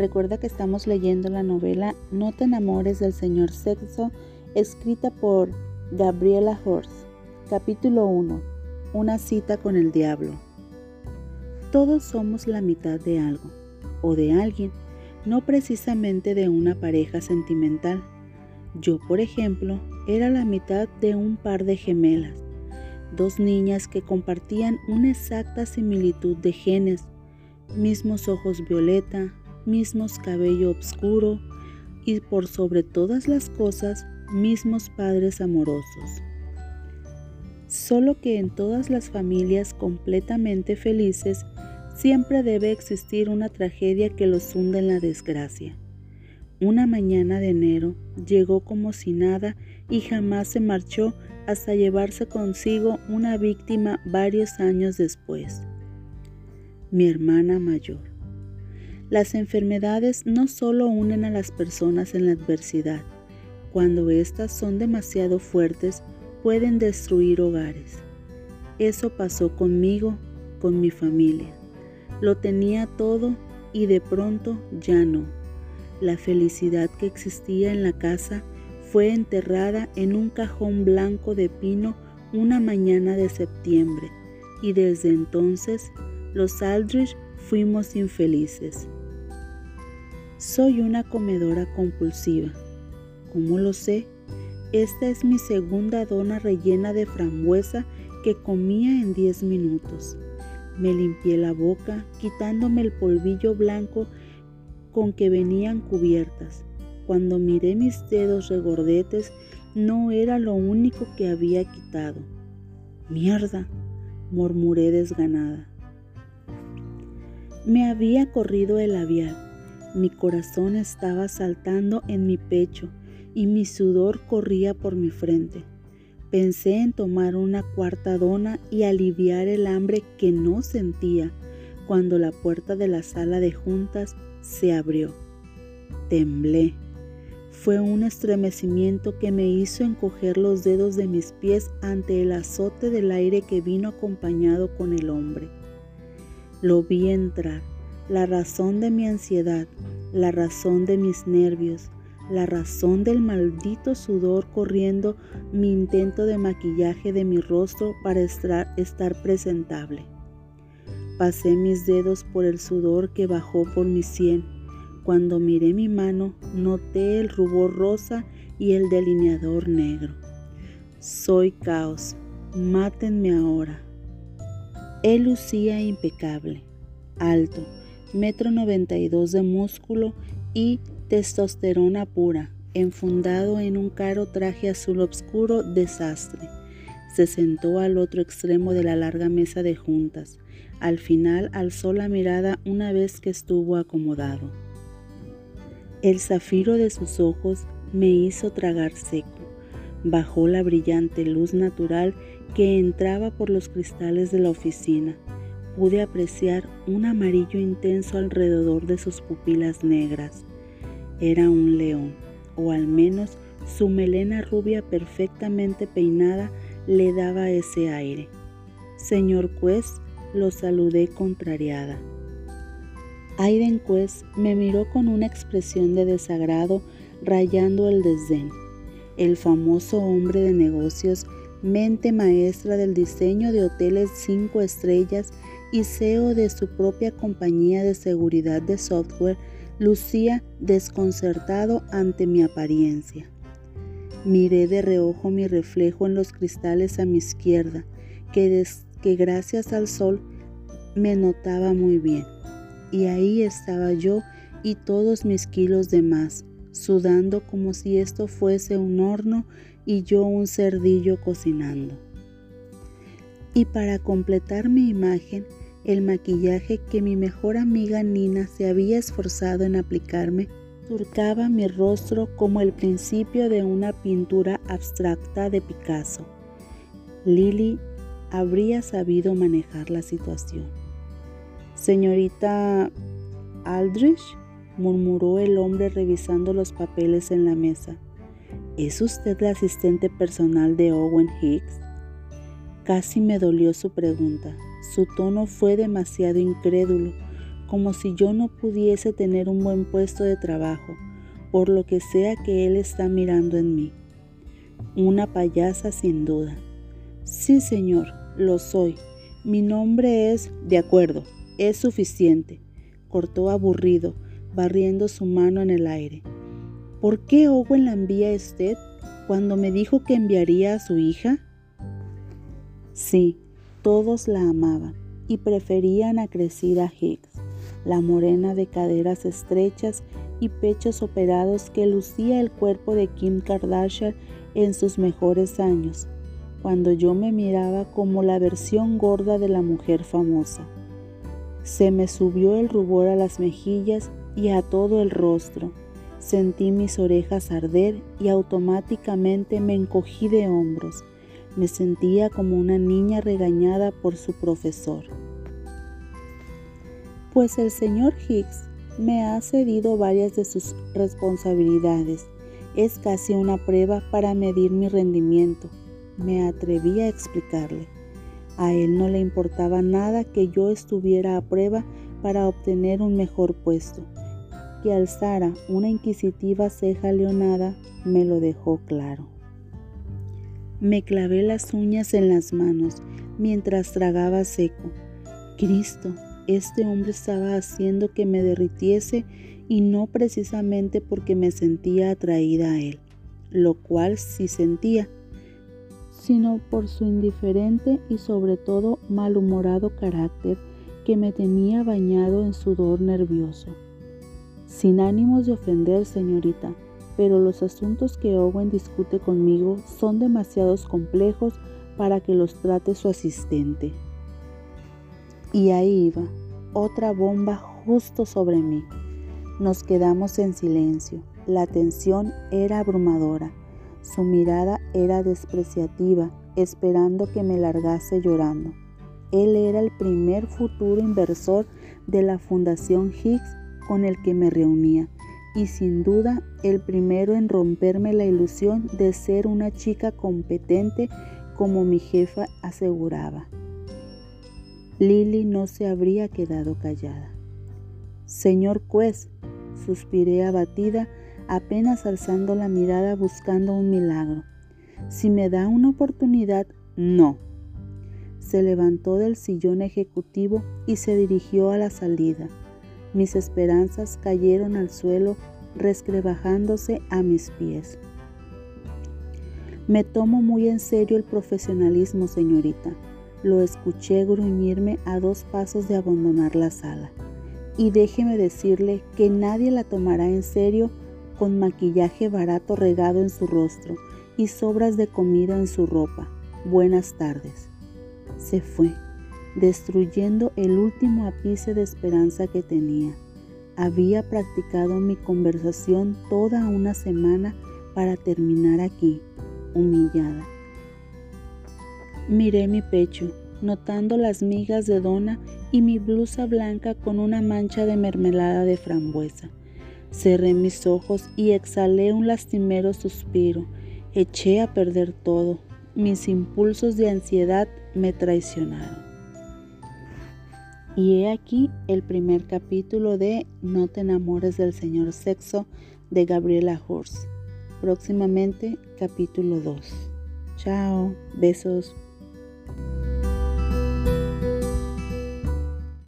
Recuerda que estamos leyendo la novela No te enamores del señor sexo, escrita por Gabriela Horst. Capítulo 1. Una cita con el diablo. Todos somos la mitad de algo, o de alguien, no precisamente de una pareja sentimental. Yo, por ejemplo, era la mitad de un par de gemelas, dos niñas que compartían una exacta similitud de genes, mismos ojos violeta, mismos cabello oscuro y por sobre todas las cosas, mismos padres amorosos. Solo que en todas las familias completamente felices siempre debe existir una tragedia que los hunda en la desgracia. Una mañana de enero llegó como si nada y jamás se marchó hasta llevarse consigo una víctima varios años después. Mi hermana mayor. Las enfermedades no solo unen a las personas en la adversidad, cuando éstas son demasiado fuertes pueden destruir hogares. Eso pasó conmigo, con mi familia. Lo tenía todo y de pronto ya no. La felicidad que existía en la casa fue enterrada en un cajón blanco de pino una mañana de septiembre y desde entonces los Aldrich fuimos infelices. Soy una comedora compulsiva. ¿Cómo lo sé? Esta es mi segunda dona rellena de frambuesa que comía en 10 minutos. Me limpié la boca, quitándome el polvillo blanco con que venían cubiertas. Cuando miré mis dedos regordetes, no era lo único que había quitado. Mierda, murmuré desganada. Me había corrido el labial mi corazón estaba saltando en mi pecho y mi sudor corría por mi frente. Pensé en tomar una cuarta dona y aliviar el hambre que no sentía cuando la puerta de la sala de juntas se abrió. Temblé. Fue un estremecimiento que me hizo encoger los dedos de mis pies ante el azote del aire que vino acompañado con el hombre. Lo vi entrar la razón de mi ansiedad, la razón de mis nervios, la razón del maldito sudor corriendo mi intento de maquillaje de mi rostro para estar, presentable. Pasé mis dedos por el sudor que bajó por mi sien. Cuando miré mi mano, noté el rubor rosa y el delineador negro. Soy caos, mátenme ahora. Él lucía impecable, alto, metro 92 de músculo y testosterona pura, enfundado en un caro traje azul oscuro desastre. Se sentó al otro extremo de la larga mesa de juntas. Al final alzó la mirada una vez que estuvo acomodado. El zafiro de sus ojos me hizo tragar seco. Bajó la brillante luz natural que entraba por los cristales de la oficina pude apreciar un amarillo intenso alrededor de sus pupilas negras. Era un león, o al menos su melena rubia perfectamente peinada le daba ese aire. Señor Quest, lo saludé contrariada. Aiden Quest me miró con una expresión de desagrado rayando el desdén. El famoso hombre de negocios, mente maestra del diseño de hoteles cinco estrellas y CEO de su propia compañía de seguridad de software, lucía desconcertado ante mi apariencia. Miré de reojo mi reflejo en los cristales a mi izquierda, que, que gracias al sol me notaba muy bien. Y ahí estaba yo y todos mis kilos de más, sudando como si esto fuese un horno y yo un cerdillo cocinando. Y para completar mi imagen, el maquillaje que mi mejor amiga Nina se había esforzado en aplicarme surcaba mi rostro como el principio de una pintura abstracta de Picasso. Lily habría sabido manejar la situación. Señorita Aldrich, murmuró el hombre revisando los papeles en la mesa. ¿Es usted la asistente personal de Owen Hicks? Casi me dolió su pregunta. Su tono fue demasiado incrédulo, como si yo no pudiese tener un buen puesto de trabajo, por lo que sea que él está mirando en mí. Una payasa sin duda. Sí, señor, lo soy. Mi nombre es... De acuerdo, es suficiente, cortó aburrido, barriendo su mano en el aire. ¿Por qué Owen la envía a usted cuando me dijo que enviaría a su hija? Sí, todos la amaban y preferían a Crecida Hicks, la morena de caderas estrechas y pechos operados que lucía el cuerpo de Kim Kardashian en sus mejores años, cuando yo me miraba como la versión gorda de la mujer famosa. Se me subió el rubor a las mejillas y a todo el rostro. Sentí mis orejas arder y automáticamente me encogí de hombros. Me sentía como una niña regañada por su profesor. Pues el señor Hicks me ha cedido varias de sus responsabilidades. Es casi una prueba para medir mi rendimiento. Me atreví a explicarle. A él no le importaba nada que yo estuviera a prueba para obtener un mejor puesto. Que alzara una inquisitiva ceja leonada me lo dejó claro. Me clavé las uñas en las manos mientras tragaba seco. Cristo, este hombre estaba haciendo que me derritiese y no precisamente porque me sentía atraída a él, lo cual sí sentía, sino por su indiferente y sobre todo malhumorado carácter que me tenía bañado en sudor nervioso. Sin ánimos de ofender, señorita, pero los asuntos que Owen discute conmigo son demasiados complejos para que los trate su asistente. Y ahí iba, otra bomba justo sobre mí. Nos quedamos en silencio. La tensión era abrumadora. Su mirada era despreciativa, esperando que me largase llorando. Él era el primer futuro inversor de la Fundación Higgs con el que me reunía y sin duda el primero en romperme la ilusión de ser una chica competente como mi jefa aseguraba. Lily no se habría quedado callada. Señor juez, suspiré abatida, apenas alzando la mirada buscando un milagro. Si me da una oportunidad, no. Se levantó del sillón ejecutivo y se dirigió a la salida. Mis esperanzas cayeron al suelo, rescrebajándose a mis pies. Me tomo muy en serio el profesionalismo, señorita. Lo escuché gruñirme a dos pasos de abandonar la sala. Y déjeme decirle que nadie la tomará en serio con maquillaje barato regado en su rostro y sobras de comida en su ropa. Buenas tardes. Se fue destruyendo el último ápice de esperanza que tenía. Había practicado mi conversación toda una semana para terminar aquí, humillada. Miré mi pecho, notando las migas de dona y mi blusa blanca con una mancha de mermelada de frambuesa. Cerré mis ojos y exhalé un lastimero suspiro. Eché a perder todo. Mis impulsos de ansiedad me traicionaron. Y he aquí el primer capítulo de No te enamores del señor sexo de Gabriela Horst. Próximamente capítulo 2. Chao, besos.